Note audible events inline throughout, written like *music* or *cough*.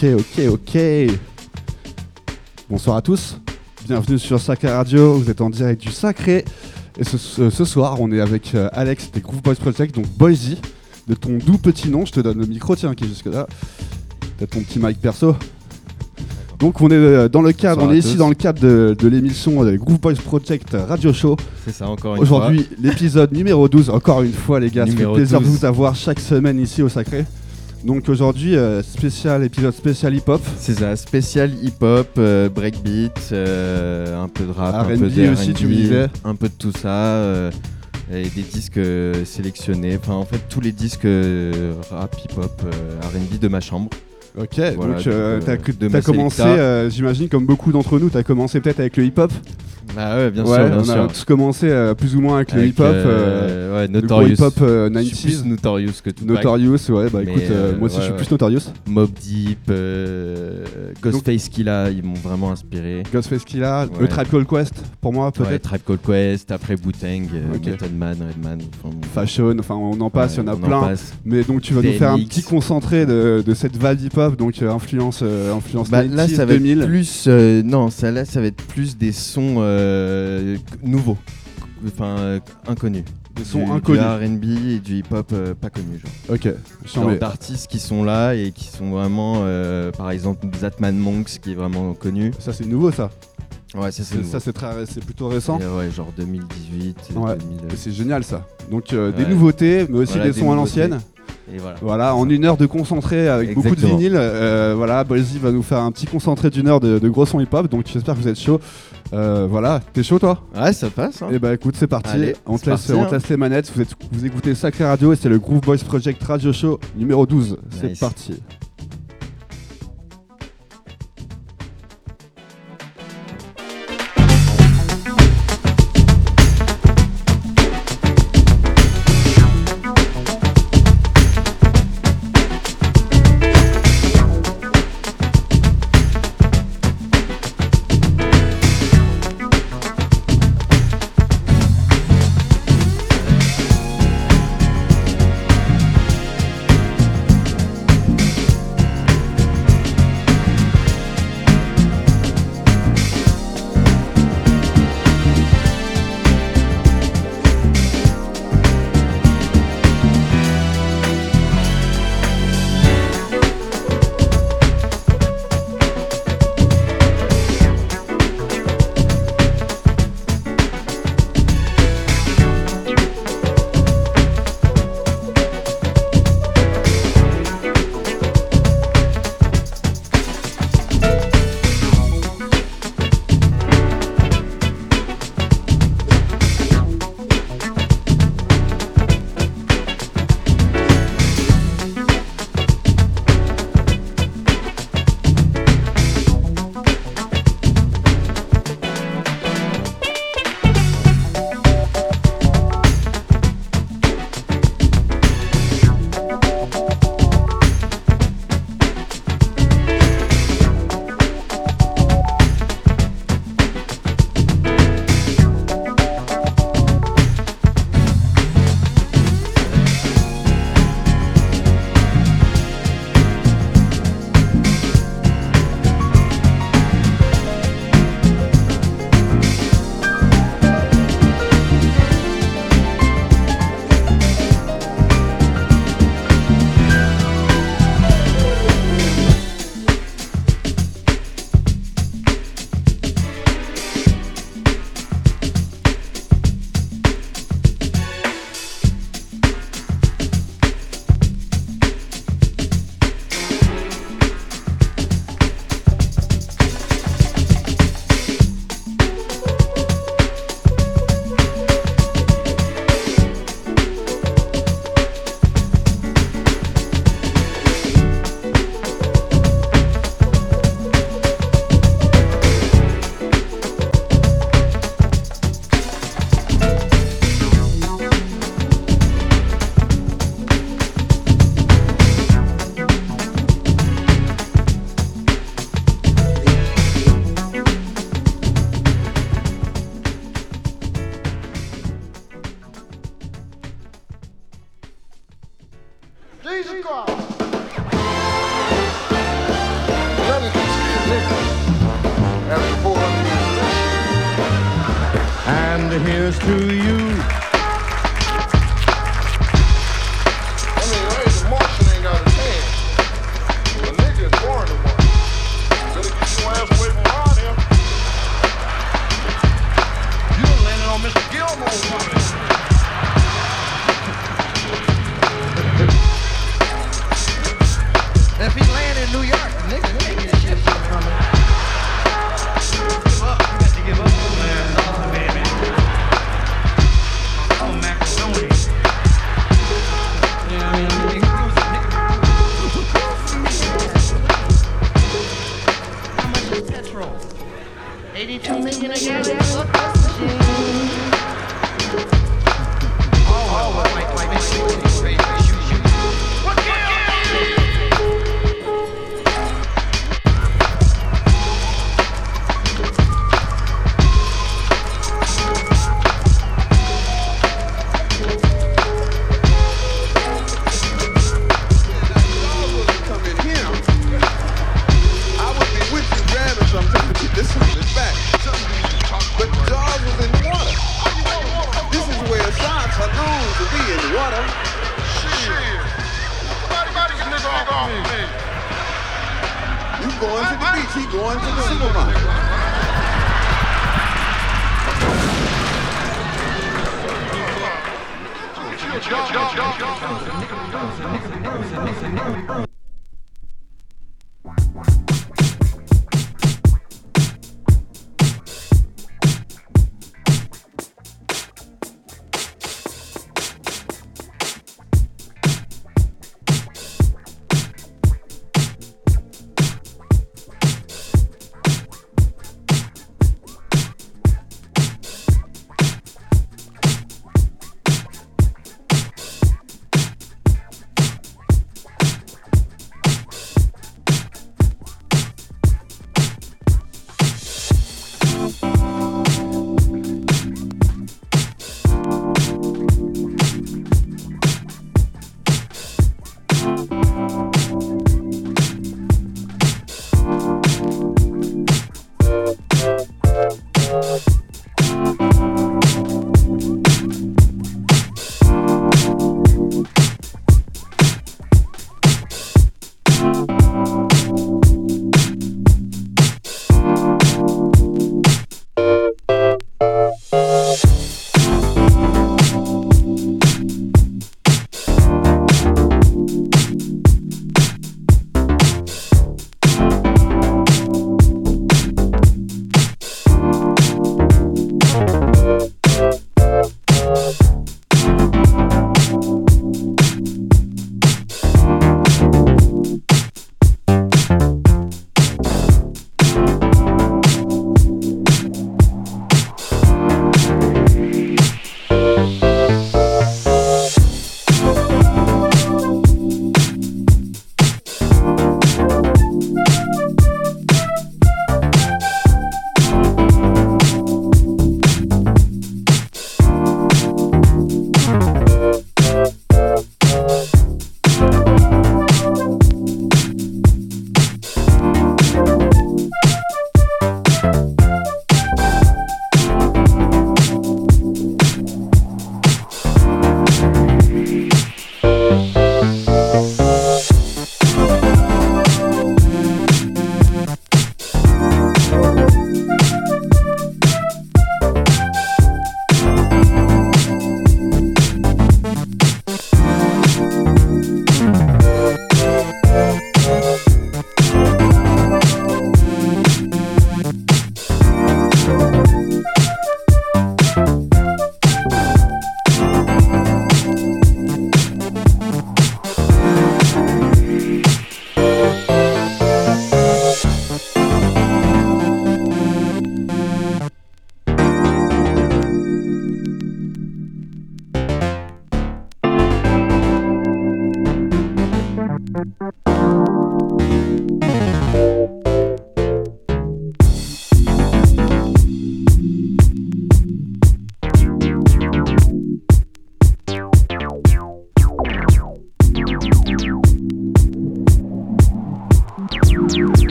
Ok, ok, ok. Bonsoir à tous. Bienvenue sur Sacré Radio. Vous êtes en direct du Sacré. Et ce, ce- ce soir, on est avec euh, Alex des Groove Boys Project, donc Boise, de ton doux petit nom. Je te donne le micro, tiens, qui est jusque là. T'as ton petit mic perso. Donc on est euh, dans le cadre, Bonsoir on est ici tous. dans le cadre de, de l'émission euh, Groove Boys Project Radio Show. C'est ça, encore une Aujourd'hui, l'épisode numéro 12. Encore une fois, les gars, fait Numéro plaisir de 12. vous avoir chaque semaine ici au Sacré. Donc aujourd'hui, euh, spécial épisode spécial hip-hop. C'est ça, spécial hip-hop, euh, breakbeat, euh, un peu de rap, un peu de aussi, tu me R&B, disais. Un peu de tout ça. et des disques sélectionnés. Enfin, en fait, tous les disques rap, hip-hop, RB de ma chambre. Ok, Voilà, donc euh, de- t'as ma commencé, euh, j'imagine comme beaucoup d'entre nous, t'as commencé peut-être avec le hip-hop. Ah ouais, bien ouais, sûr, bien on sûr. a tous commencé euh, plus ou moins avec, le hip-hop. euh, euh, ouais, le Notorious. hip-hop euh, Je suis 90s. plus Notorious que Tupac. Notorious, ouais, bah Mais, écoute, euh, euh, moi aussi je suis plus Notorious. Mob Deep, euh, Ghostface Killa, ils m'ont vraiment inspiré. Ghostface Killa, le. Tribe Called Quest, pour moi peut-être. Tribe Called Quest, après Wu-Tang, euh, Ok. Method Man, Redman. enfin. Fashion, enfin on en passe, il y en a plein. Mais donc tu vas nous faire un petit concentré de, de cette vibe hip-hop, donc euh, influence, euh, influence Bah, 90s, là, ça va 2000. être plus. euh, non, ça, là, ça va être plus des sons nouveaux. Enfin, inconnus. Des sons Du- inconnus. Du RB et du hip-hop euh, pas connus. Genre. Ok, Genre Genre, d'artistes qui sont là et qui sont vraiment. euh, par exemple, Zatman Monks qui est vraiment connu. ça c'est nouveau ça. Ouais, ça c'est. Ça c'est très, c'est plutôt récent. Et, ouais, genre 2018. Ouais. 2000, Et C'est génial ça. Donc euh, des nouveautés, mais aussi Voilà, des des sons à l'ancienne. Et voilà. Voilà, en une heure de concentré avec beaucoup de vinyle. Euh, voilà, va nous faire un petit concentré d'une heure de, de gros sons hip-hop. Donc j'espère que vous êtes chaud. Euh, voilà, t'es chaud toi? Ouais, ça passe. Hein. Et bah écoute, c'est parti. Allez, on, c'est te laisse, parti, on hein. te laisse les manettes. Vous, êtes, vous écoutez Sacré Radio et c'est le Groove Boys Project Radio Show numéro 12. C'est parti.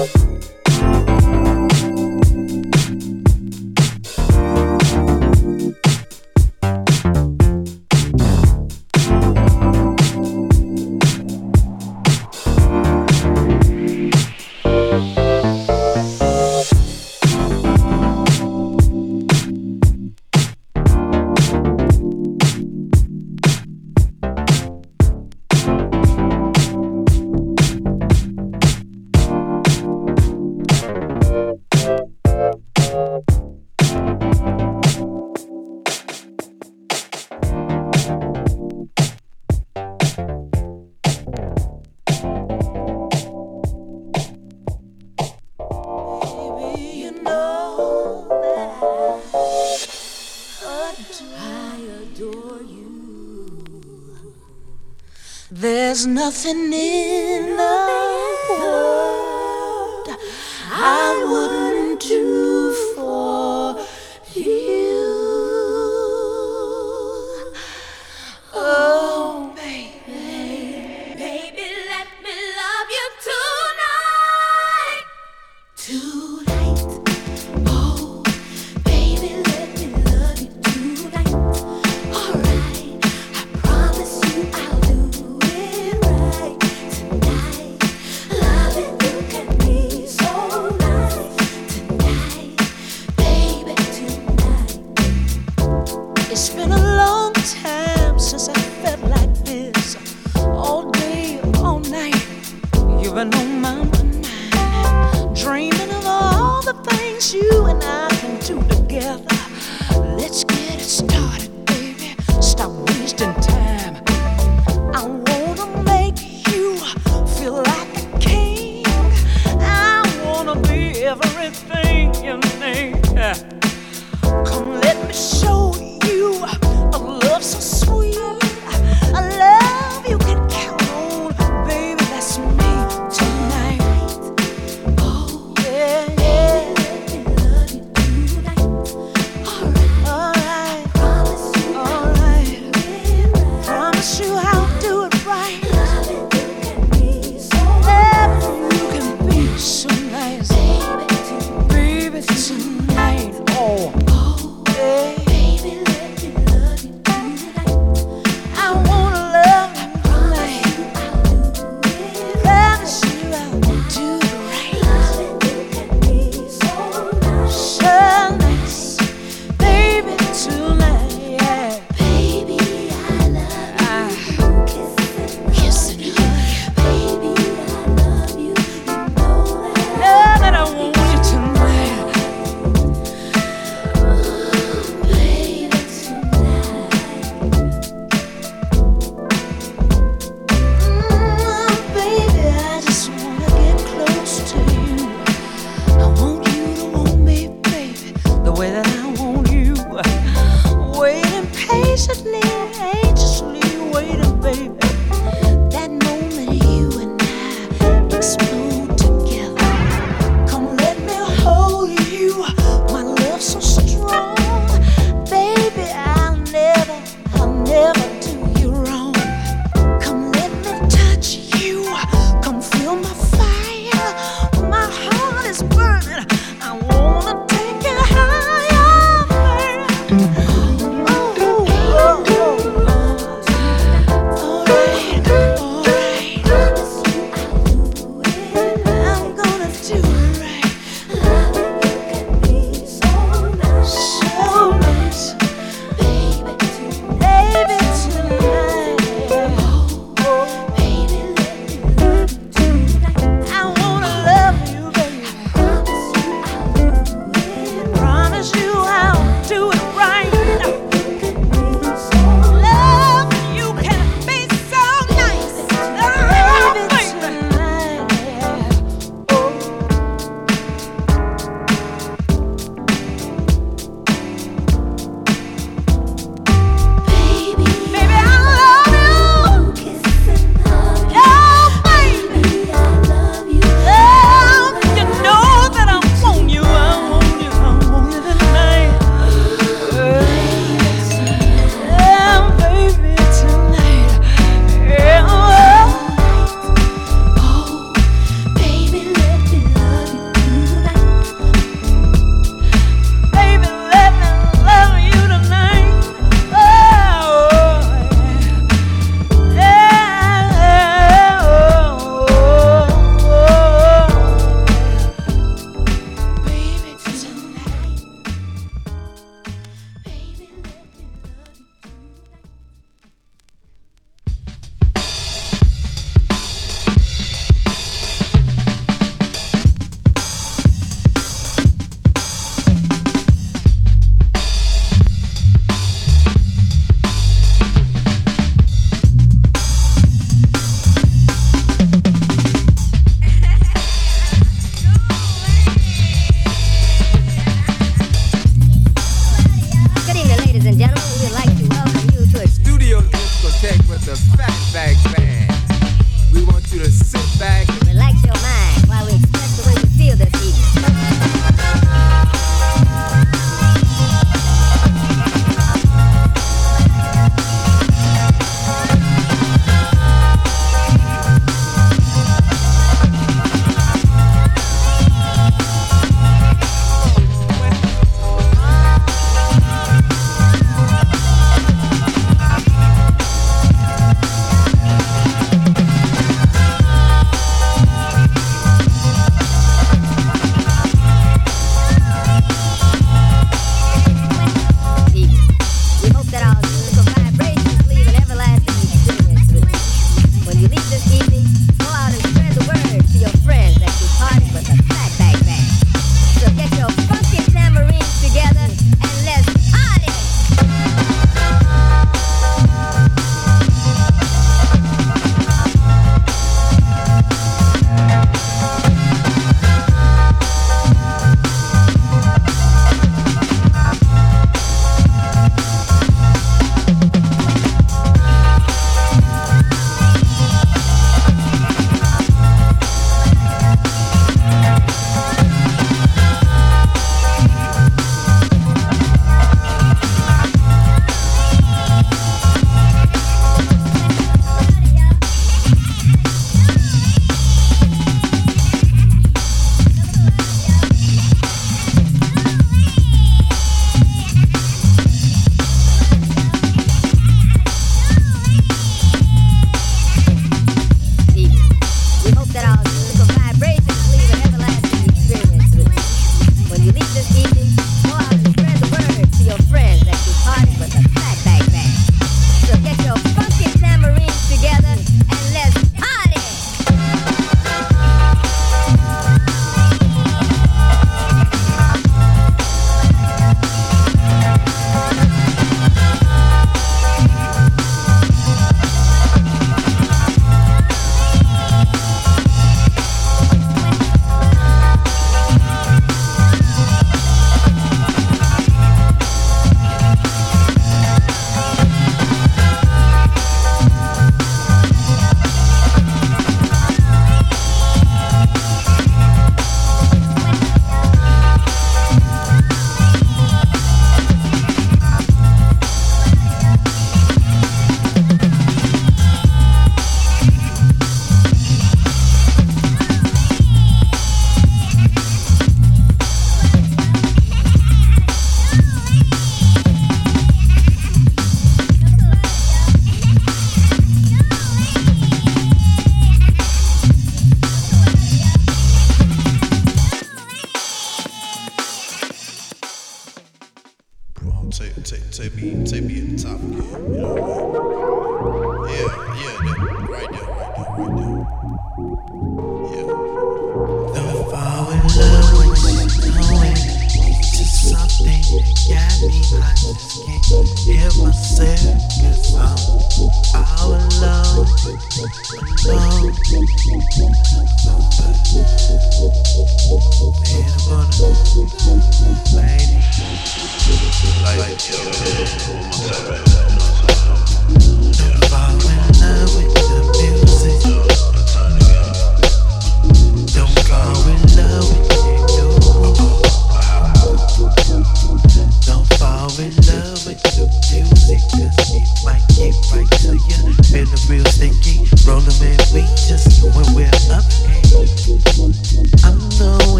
Bye. There's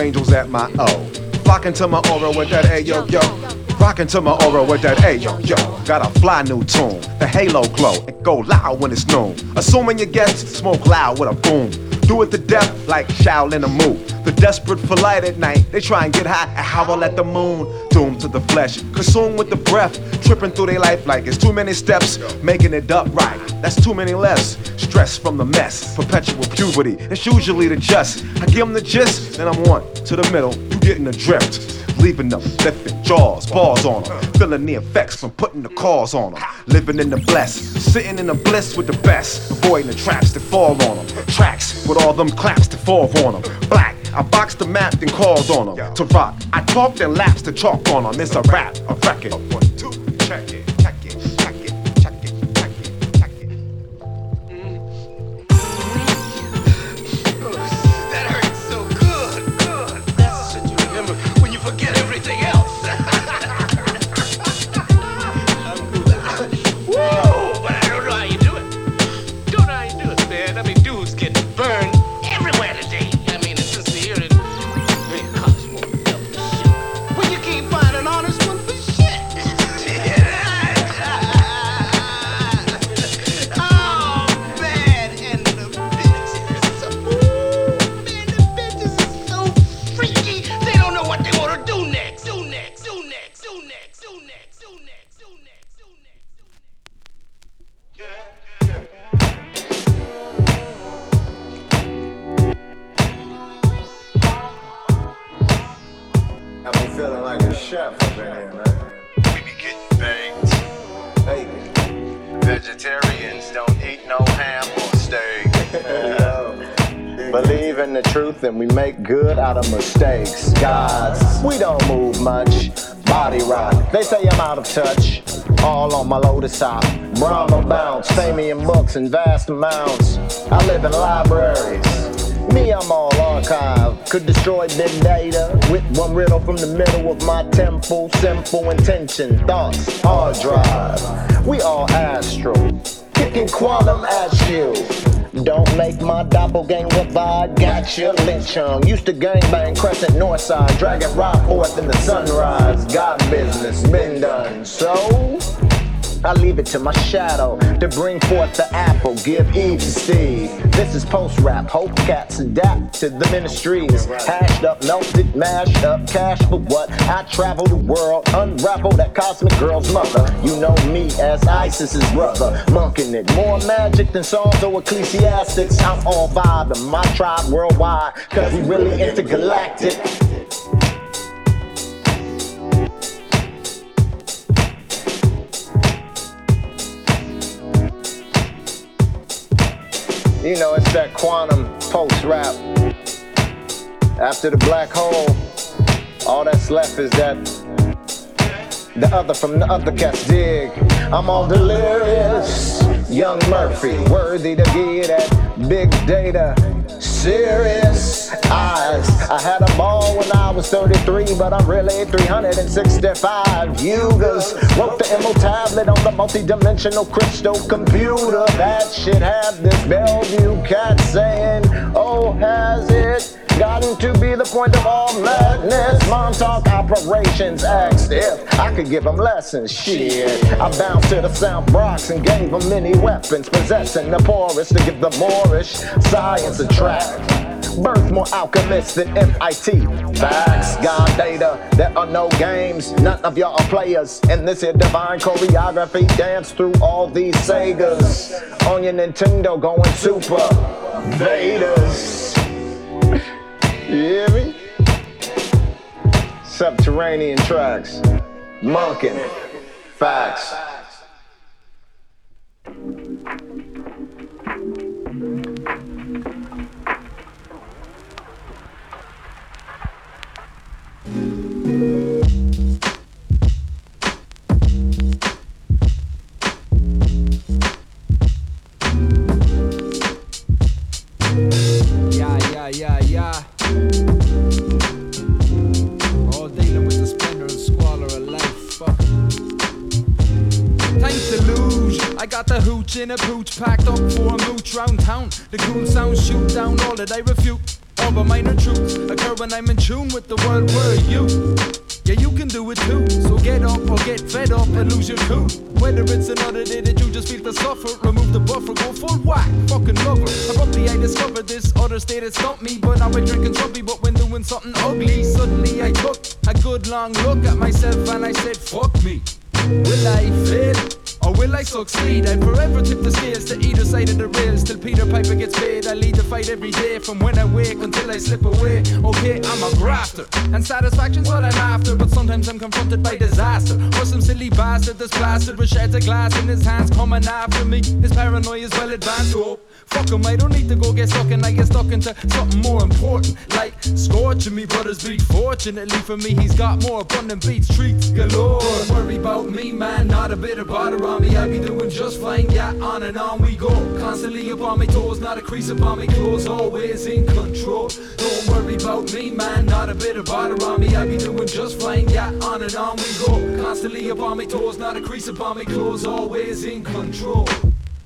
angels at my O. Flocking to my aura with that ayo yo. Rocking to my aura with that ayo yo. Got a fly new tune. The halo glow. It go loud when it's noon. Assuming you get smoke loud with a boom. Do it to death like Shaolin a move. The desperate for light at night. They try and get high and howl at the moon. Doomed to the flesh. Consumed with the breath. Tripping through their life like it's too many steps. Making it up right. That's too many less. Stress from the mess. Perpetual puberty. It's usually the just. I give them the gist, then I'm one. To the middle, you getting the drift. Leaving them lifting jaws, bars on them. Feeling the effects from putting the cause on them. Living in the bless, sitting in the bliss with the best. Avoiding the traps that fall on them. Tracks with all them claps that fall on them. Black, I boxed the map and called on them. To rock, I talked and laps to chalk on them. It's a rap, a record. Hop. Brahma bounce, Famian books in vast amounts. I live in libraries. Me, I'm all archive. Could destroy big data with one riddle from the middle of my temple. Simple intention, thoughts, hard drive. We all astral, kicking quantum at you. Don't make my doppelganger vibe. Gotcha, Lynch Hung. Used to gangbang Crescent Northside, Dragon rock forth in the sunrise. Got business, been done. So. I leave it to my shadow to bring forth the apple, give Eve to Steve. This is post rap, hope cats adapt to the ministries. Hashed up, melted, mashed up, cash for what? I travel the world, unravel that cosmic girl's mother. You know me as Isis's brother, monking it. More magic than songs or ecclesiastics. I'm all vibing, my tribe worldwide, cause we really intergalactic. You know, it's that quantum post rap. After the black hole, all that's left is that the other from the other cats dig. I'm all delirious. Young Murphy, worthy to get that big data. Serious eyes. I had a ball when I was 33, but I'm really 365 yugas. Wrote the MO tablet on the multi-dimensional crystal computer. That shit had this Bellevue cat saying, Oh, has it? Gotten to be the point of all madness. Montauk operations asked if I could give them lessons. Shit. I bounced to the South Bronx and gave them many weapons, possessing the poorest to give the Moorish science a track. Birth more alchemists than MIT. Facts, God data, there are no games. None of y'all are players. And this here divine choreography dance through all these Segas. On your Nintendo going super. Vaders. You hear me? Subterranean tracks. Monkin. Facts. The cool sounds shoot down all that I refute. All the minor truths occur when I'm in tune with the world where you. Yeah, you can do it too. So get up or get fed up and lose your cool. Whether it's another day that you just feel the suffer, remove the buffer, go full whack, fucking lover. Abruptly I discovered this other state that stumped me, but now I was drinking something, but when doing something ugly, suddenly I took a good long look at myself and I said, fuck me. Will I fail? Oh, or will I succeed? I'd forever tip the scales to either side of the rails till Peter Piper gets paid. I lead the fight every day from when I wake until I slip away. Oh, okay, I'm a grafter, and satisfaction's what I'm after. But sometimes I'm confronted by disaster or some silly bastard that's blasted with shards of glass in his hands coming after me. His paranoia is well advanced. Oh, fuck him, I don't need to go get stuck and I get stuck into something more important, like scorching me brother's beat. Fortunately for me, he's got more abundant beats, treats galore. Don't worry about me, man, not a bit of bother I be doing just fine, yeah, on and on we go. Constantly upon my toes, not a crease upon my clothes, always in control. Don't worry about me, man, not a bit of bother on me. I be doing just fine, yeah, on and on we go. Constantly upon my toes, not a crease upon my clothes, always in control.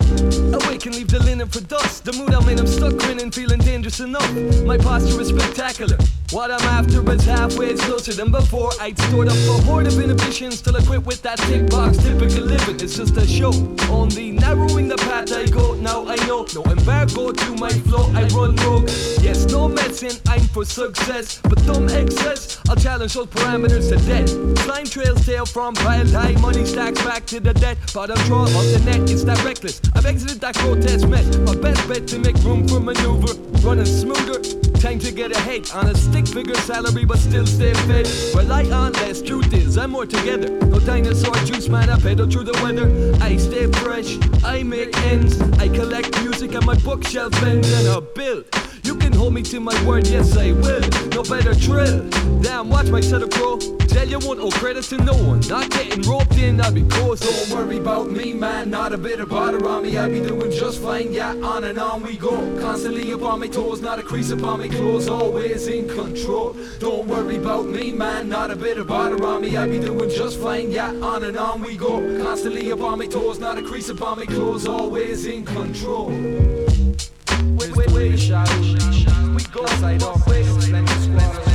Awake and leave the linen for dust. The mood I'm in, I'm stuck grinning, feeling dangerous enough. My posture is spectacular. What I'm after is halfway closer than before. I'd stored up a horde of inhibitions till I quit with that tick box. Typical living, it's just a show. Only narrowing the path I go. Now I know, no embargo to my flow. I run rogue. Yes, no medicine, I'm for success. But dumb excess, I'll challenge those parameters to death. Slime trails tail from piled high, money stacks back to the debt. Bottom draw of the net, it's that reckless. I've exited that grotesque mess. My best bet to make room for maneuver. Running smoother, Time to get ahead on a stick figure salary, but still stay fed. Rely on less. Truth is, I'm more together. No dinosaur juice, man. I pedal through the weather. I stay fresh. I make ends. I collect music and my bookshelf and a bill. You can hold me to my word, yes I will. No better drill. Damn, watch my setup grow. Tell you won't credit to no one. Not getting roped in, I'll be close. Don't worry about me, man. Not a bit of bother on me. I be doing just fine. Yeah, on and on we go. Constantly upon my toes, not a crease upon my clothes. Always in control. Don't worry about me, man. Not a bit of bother on me. I be doing just fine. Yeah, on and on we go. Constantly upon my toes, not a crease upon my clothes. Always in control. Wait, wait, wait. We go side up, wait,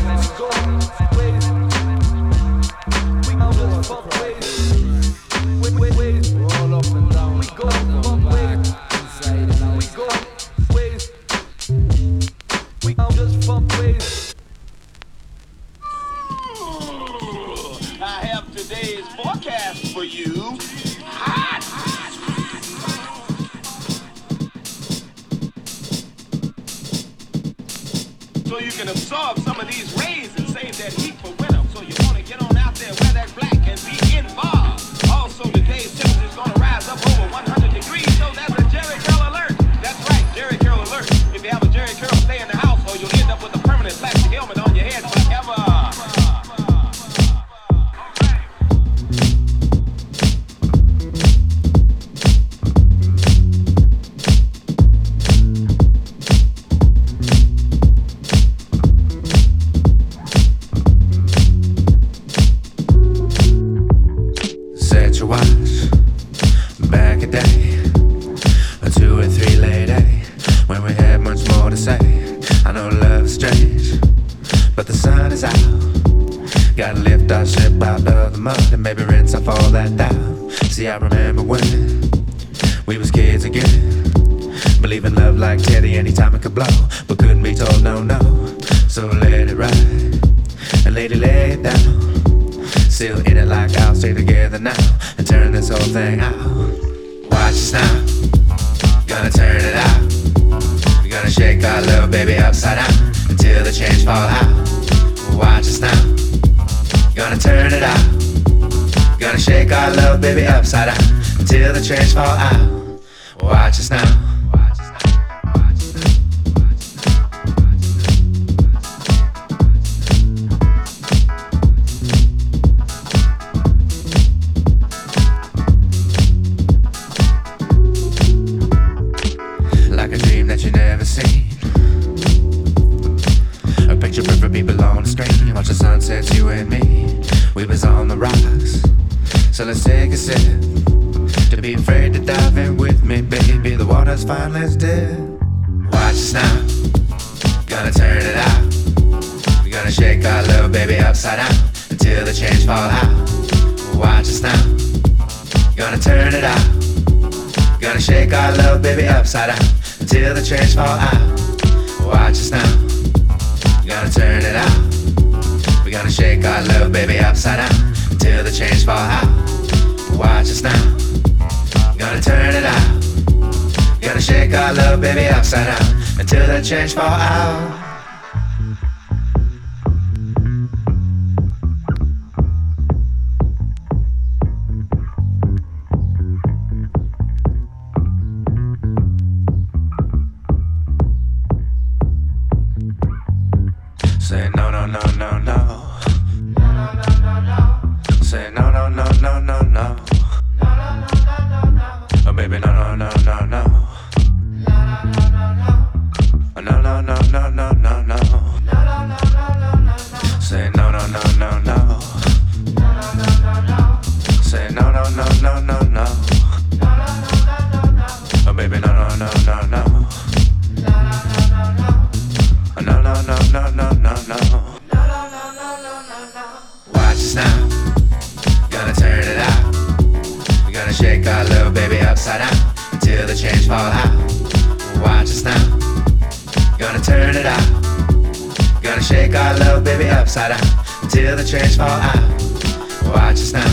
So you can absorb some of these rays and save that heat for Also, today's temperature is going to rise up over 100 and maybe rinse off all that down. See, I remember when we was kids again. Believe in love like Teddy anytime it could blow, but couldn't be told no, no. So let it ride and lady lay it down. Still in it like I'll stay together now and turn this whole thing out. Watch us now, gonna turn it out. We're gonna shake our little baby upside down until the change fall out. Watch us now, gonna turn it out. Gonna shake our love, baby upside down till the change fall out. Watch us now. Change fall out. Watch us now. Gonna turn it out. We gonna shake our little baby upside down until the change fall out. Watch us now. Gonna turn it out. Gonna shake our little baby upside down until the change fall out. Us now. Gonna turn it out. We're gonna shake our little baby upside down until the change fall out. Watch us now. Gonna turn it out. Gonna shake our little baby upside down until the change fall out. Watch us now.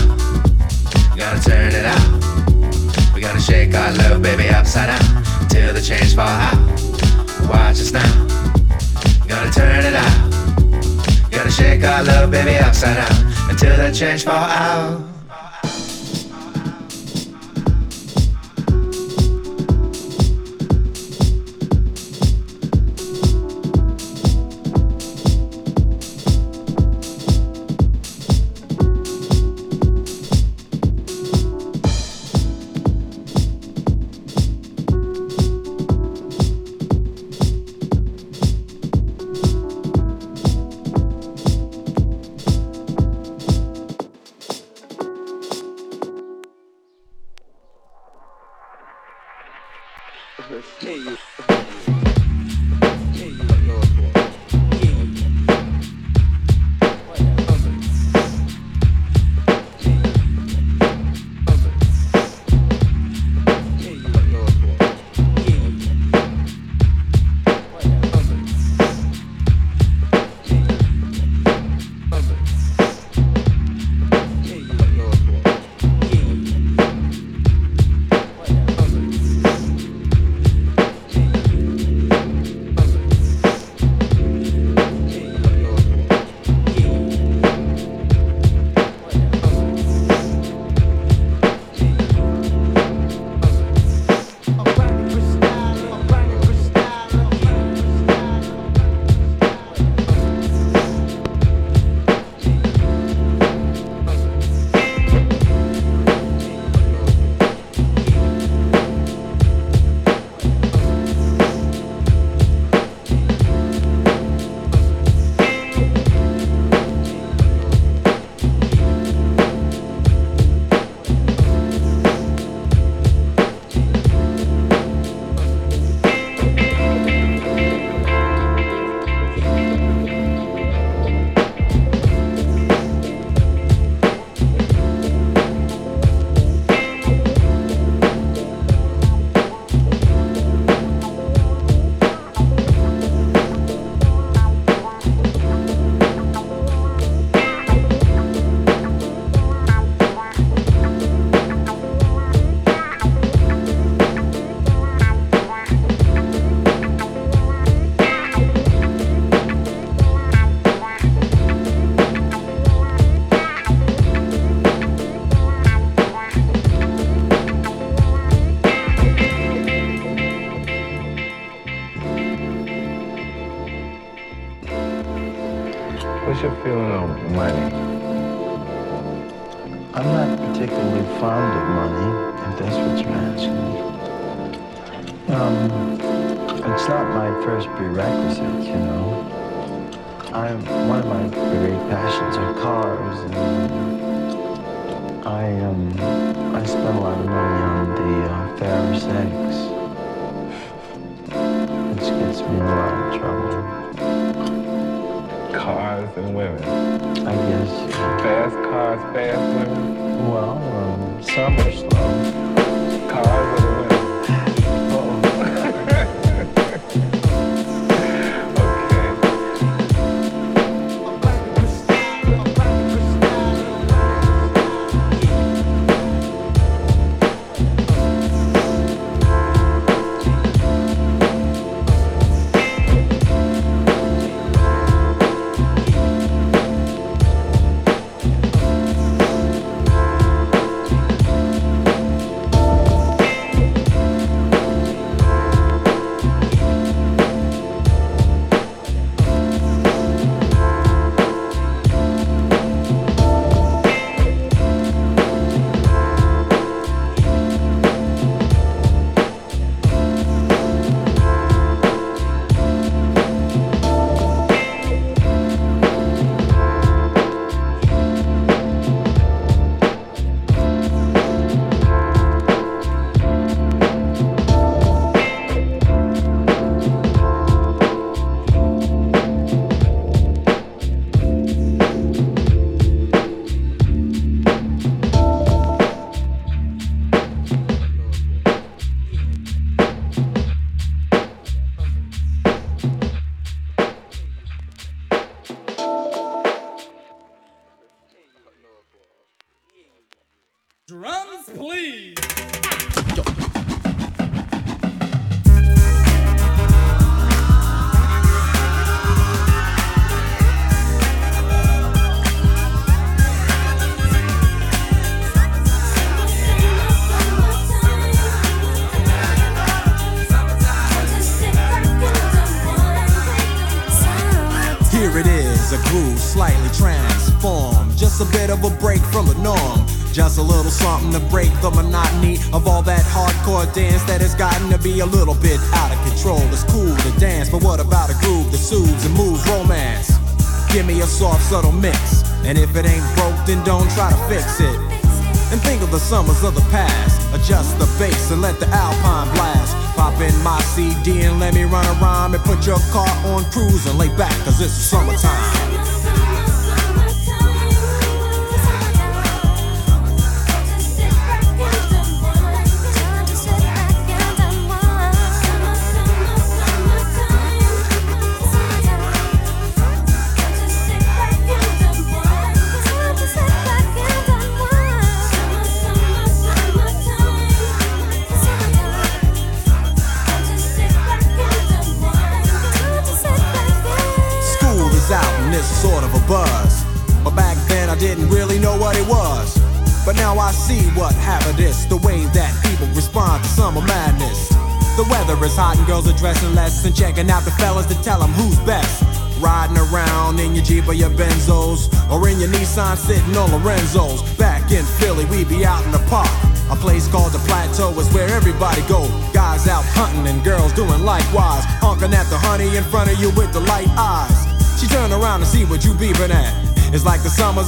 Gonna turn it out. We're gonna shake our little baby upside down until the change fall out. Watch us now. Gonna turn it out. Gonna shake our love, baby, upside down until that change fall out.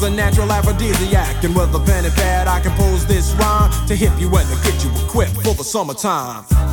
A natural aphrodisiac. And with a pen and pad, I compose this rhyme to hip you and to get you equipped for the summertime.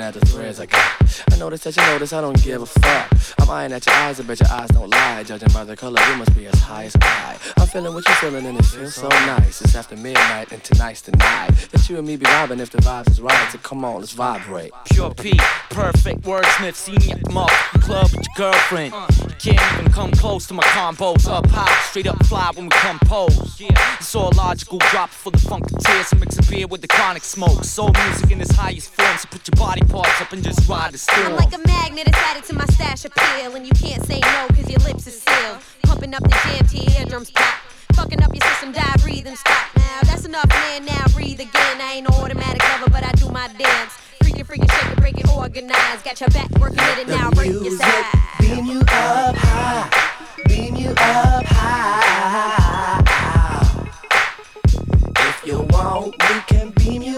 At the threads I got. I notice that you notice I don't give a fuck. I'm eyeing at your eyes, I bet your eyes don't lie. Judging by the color, you must be as high as I. I'm feeling what you're feeling, and it feels so nice. It's after midnight, and tonight's the night that you and me be vibing if the vibes is right. So come on, let's vibrate. Pure P, perfect wordsmith. At the club with your girlfriend. You can't come close to my combos. Up high, straight up fly when we compose. It's all logical, drop for the funky tears. So mix a beer with the chronic smoke. Soul music in its highest form. So put your body parts up and just ride the storm. I'm like a magnet, it's added to my stash appeal. And you can't say no, cause your lips are sealed. Pumping up the jam to your eardrums pop. Fucking up your system, die, breathe, and stop. Now that's enough, man. Now breathe again. I ain't no automatic lover, but I do my dance. Freaking, freaking, shake it, break it, organize. Got your back working it, and now break your side. Beam you up high, beam you up high. If you want, we can beam you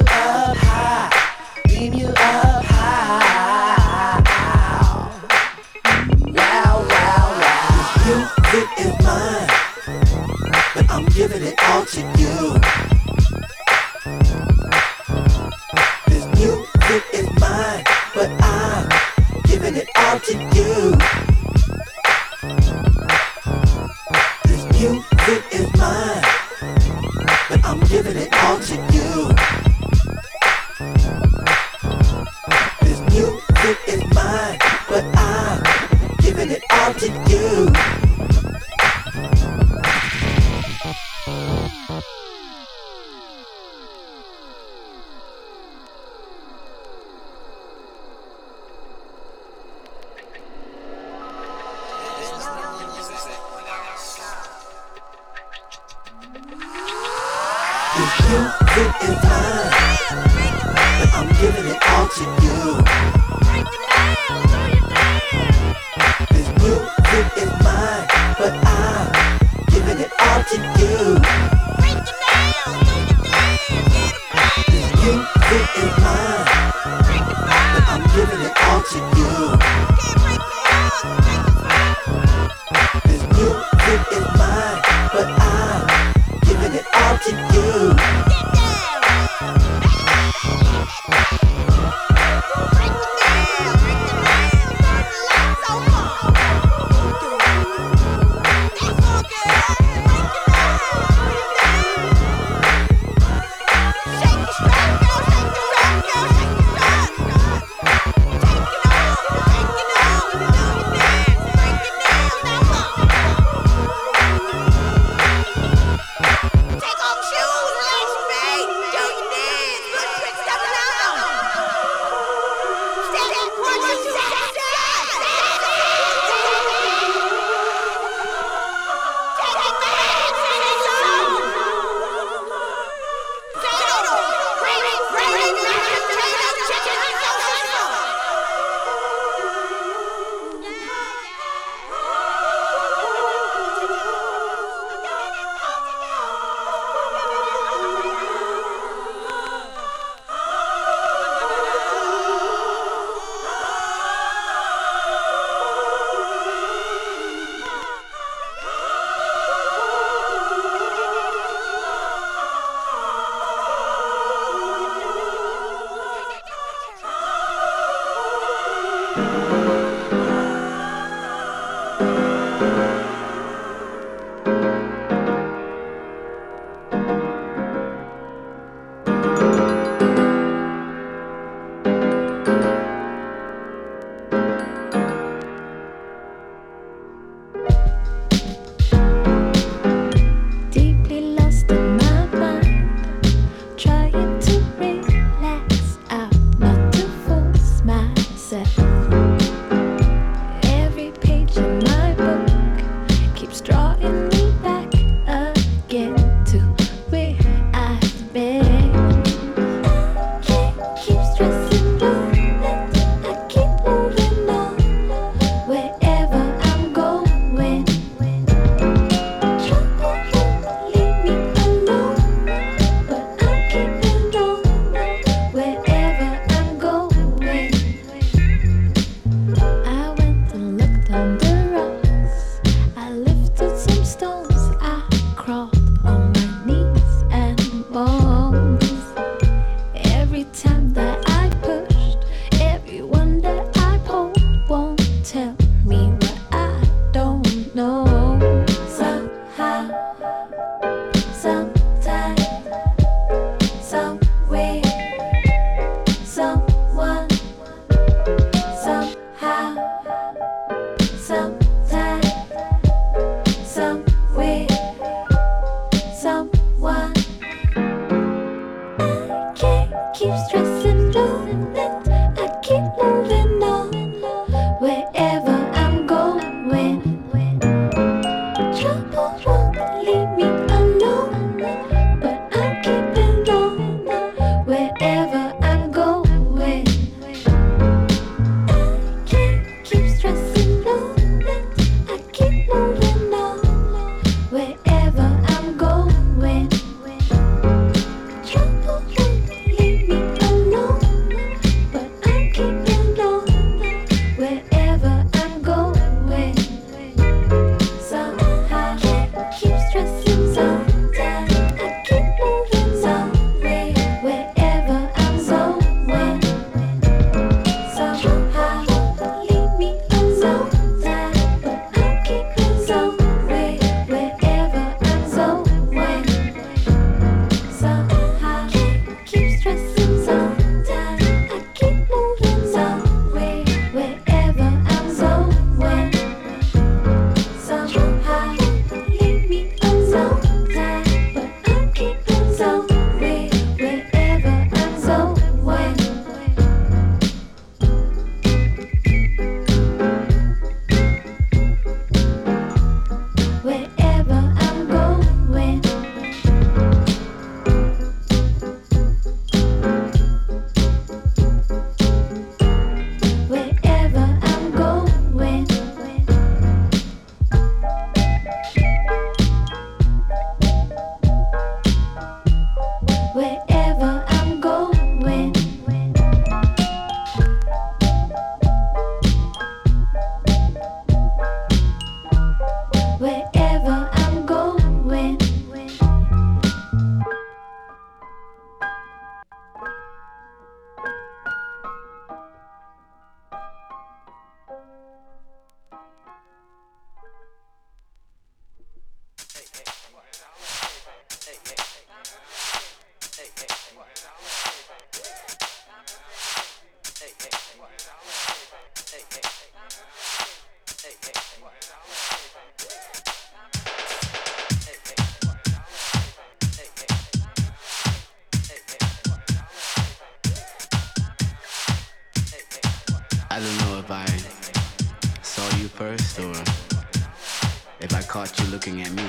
looking at me.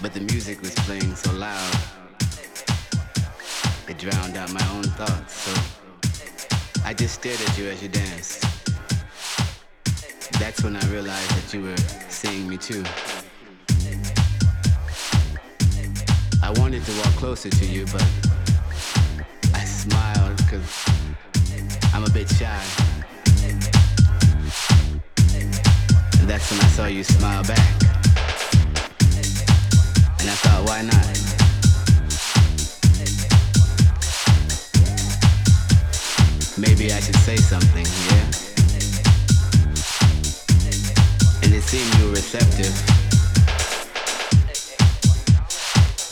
But the music was playing so loud, it drowned out my own thoughts. So I just stared at you as you danced. That's when I realized that you were seeing me too. I wanted to walk closer to you, but I smiled because I'm a bit shy. That's when I saw you smile back. And I thought, why not? Maybe I should say something, yeah? And it seemed you were receptive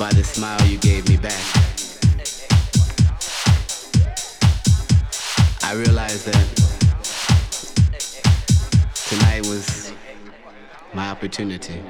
by the smile you gave me back. I realized that opportunity.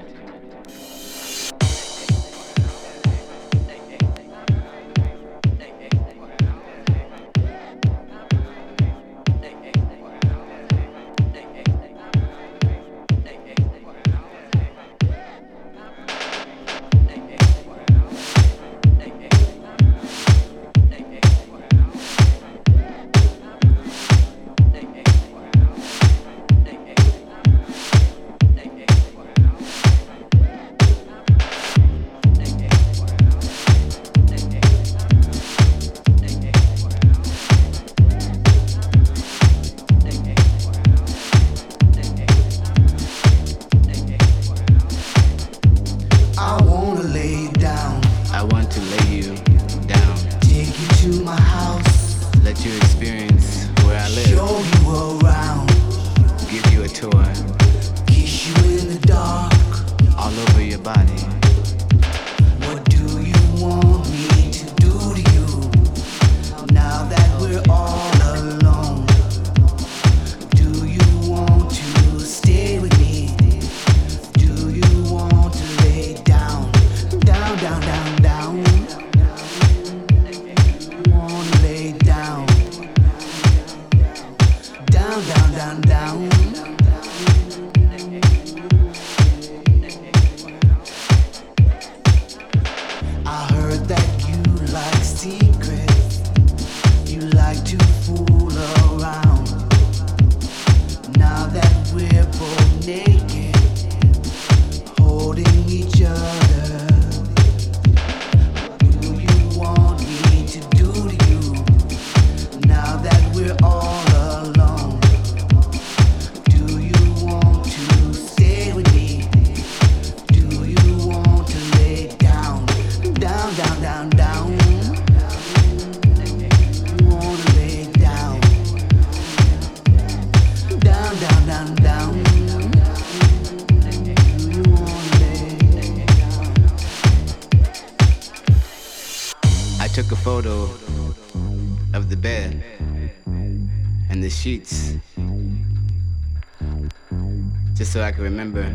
remember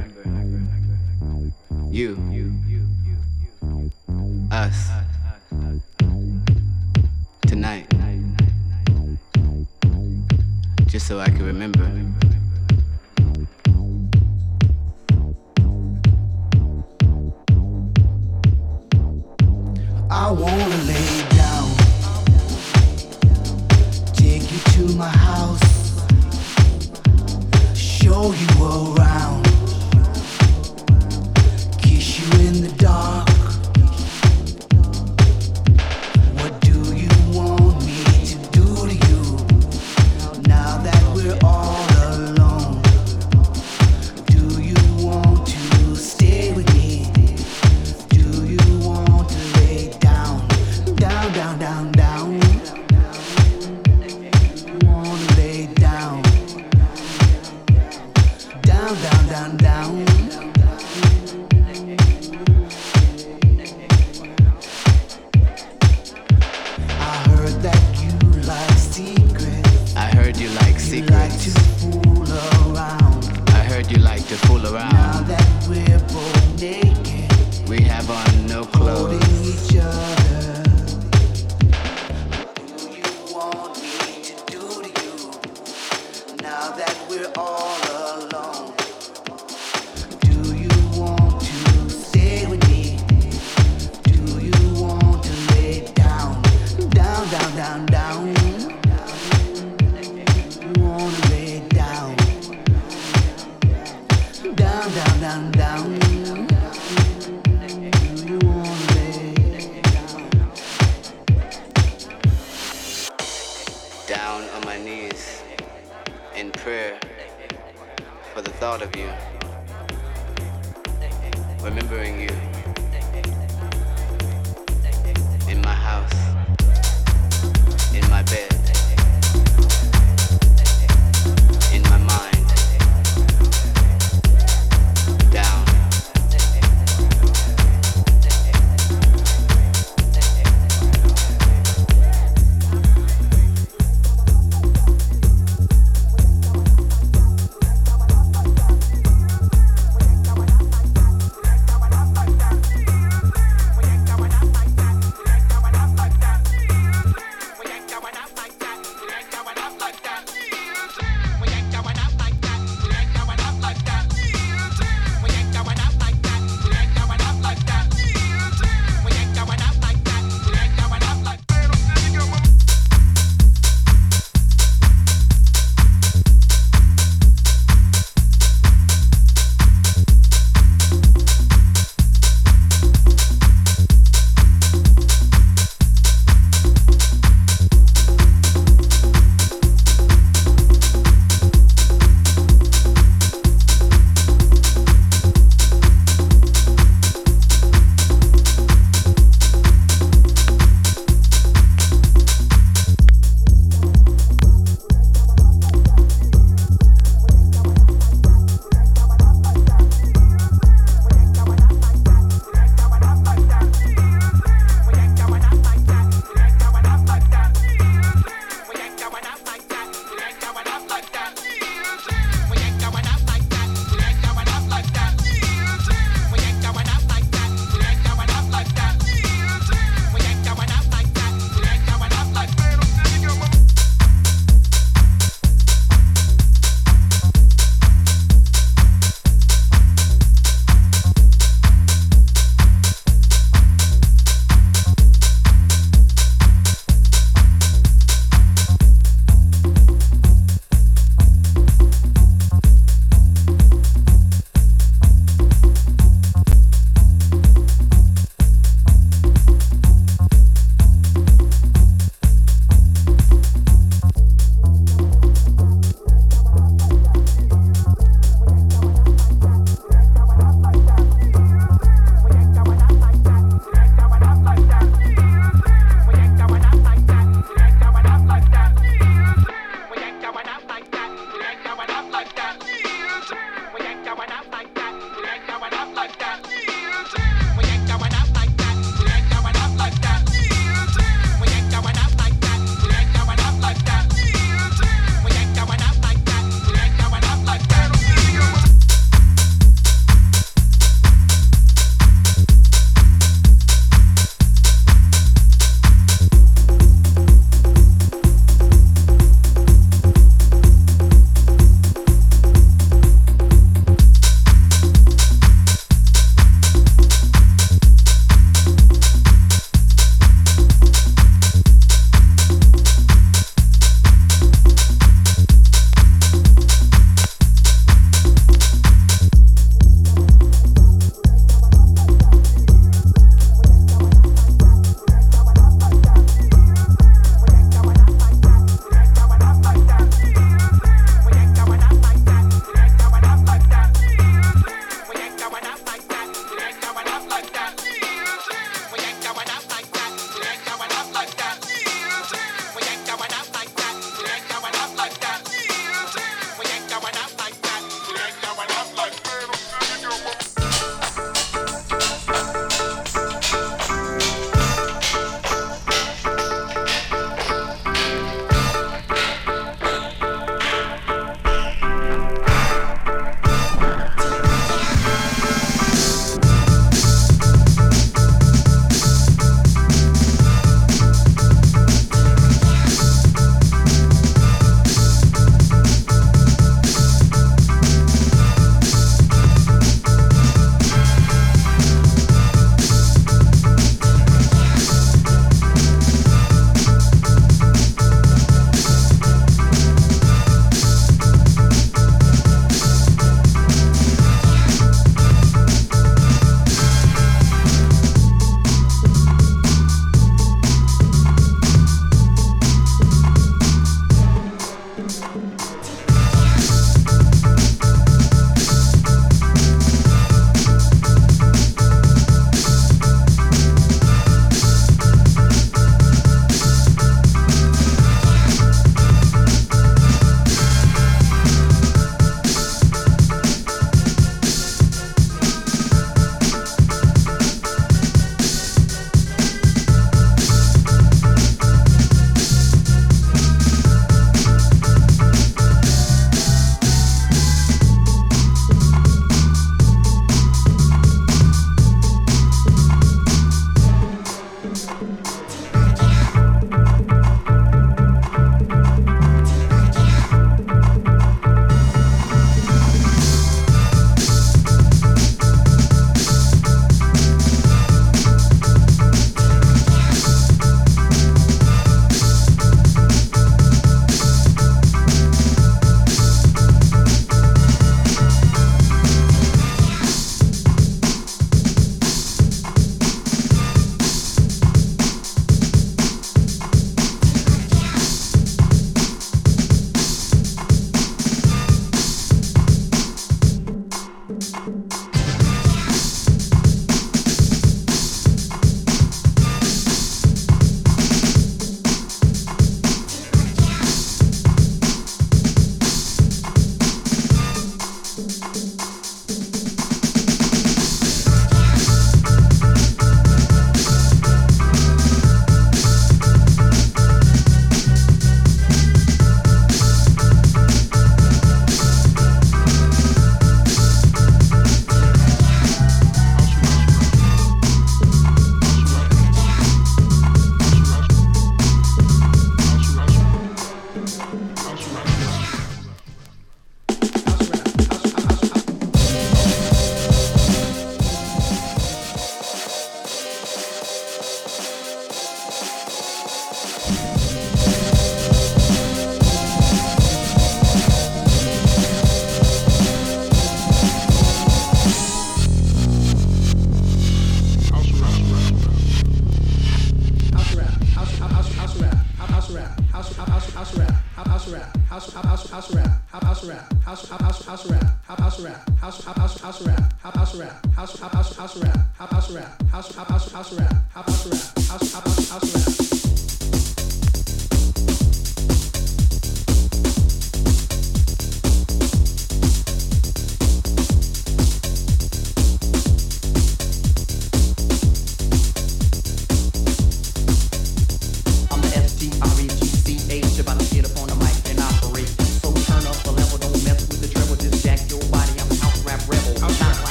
you, us, tonight, just so I can remember.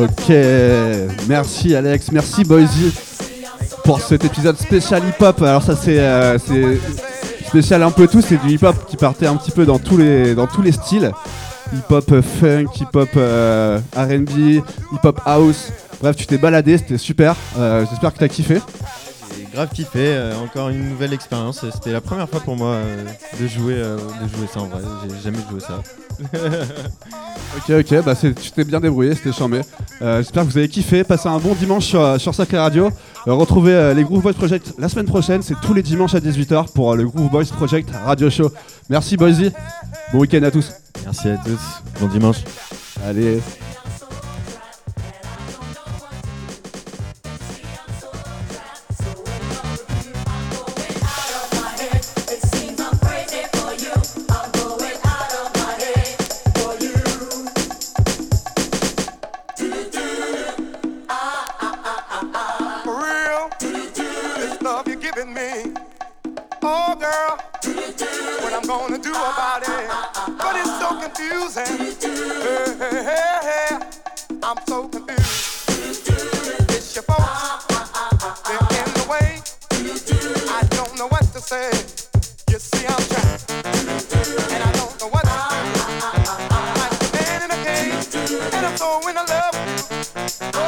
Ok, merci Alex, merci Boise pour cet épisode spécial hip-hop. Alors ça c'est euh, c'est spécial un peu tout, c'est du hip-hop qui partait un petit peu dans tous les, dans tous les styles. Hip-hop funk, hip-hop euh, R&B, hip-hop house. Bref, tu t'es baladé, c'était super. Euh, J'espère que t'as kiffé. J'ai grave kiffé, euh, encore une nouvelle expérience. C'était la première fois pour moi euh, de, jouer, euh, de jouer ça en vrai. J'ai jamais joué ça. *laughs* Ok, ok, bah c'est- tu t'es bien débrouillé, c'était charmé. J'espère que vous avez kiffé. Passez un bon dimanche sur, sur Sacré Radio. Retrouvez les Groove Boys Project la semaine prochaine. C'est tous les dimanches à 18h pour le Groove Boys Project Radio Show. Merci Boise. Bon week-end à tous. Merci à tous. Bon dimanche. Allez. Do it? But it's so confusing. Hey, hey, hey, hey. I'm so confused. It's your folks, they're in the way. I don't know what to say. You see, I'm trapped, and I don't know what to say. I'm like a man in a cage, and I'm so in love.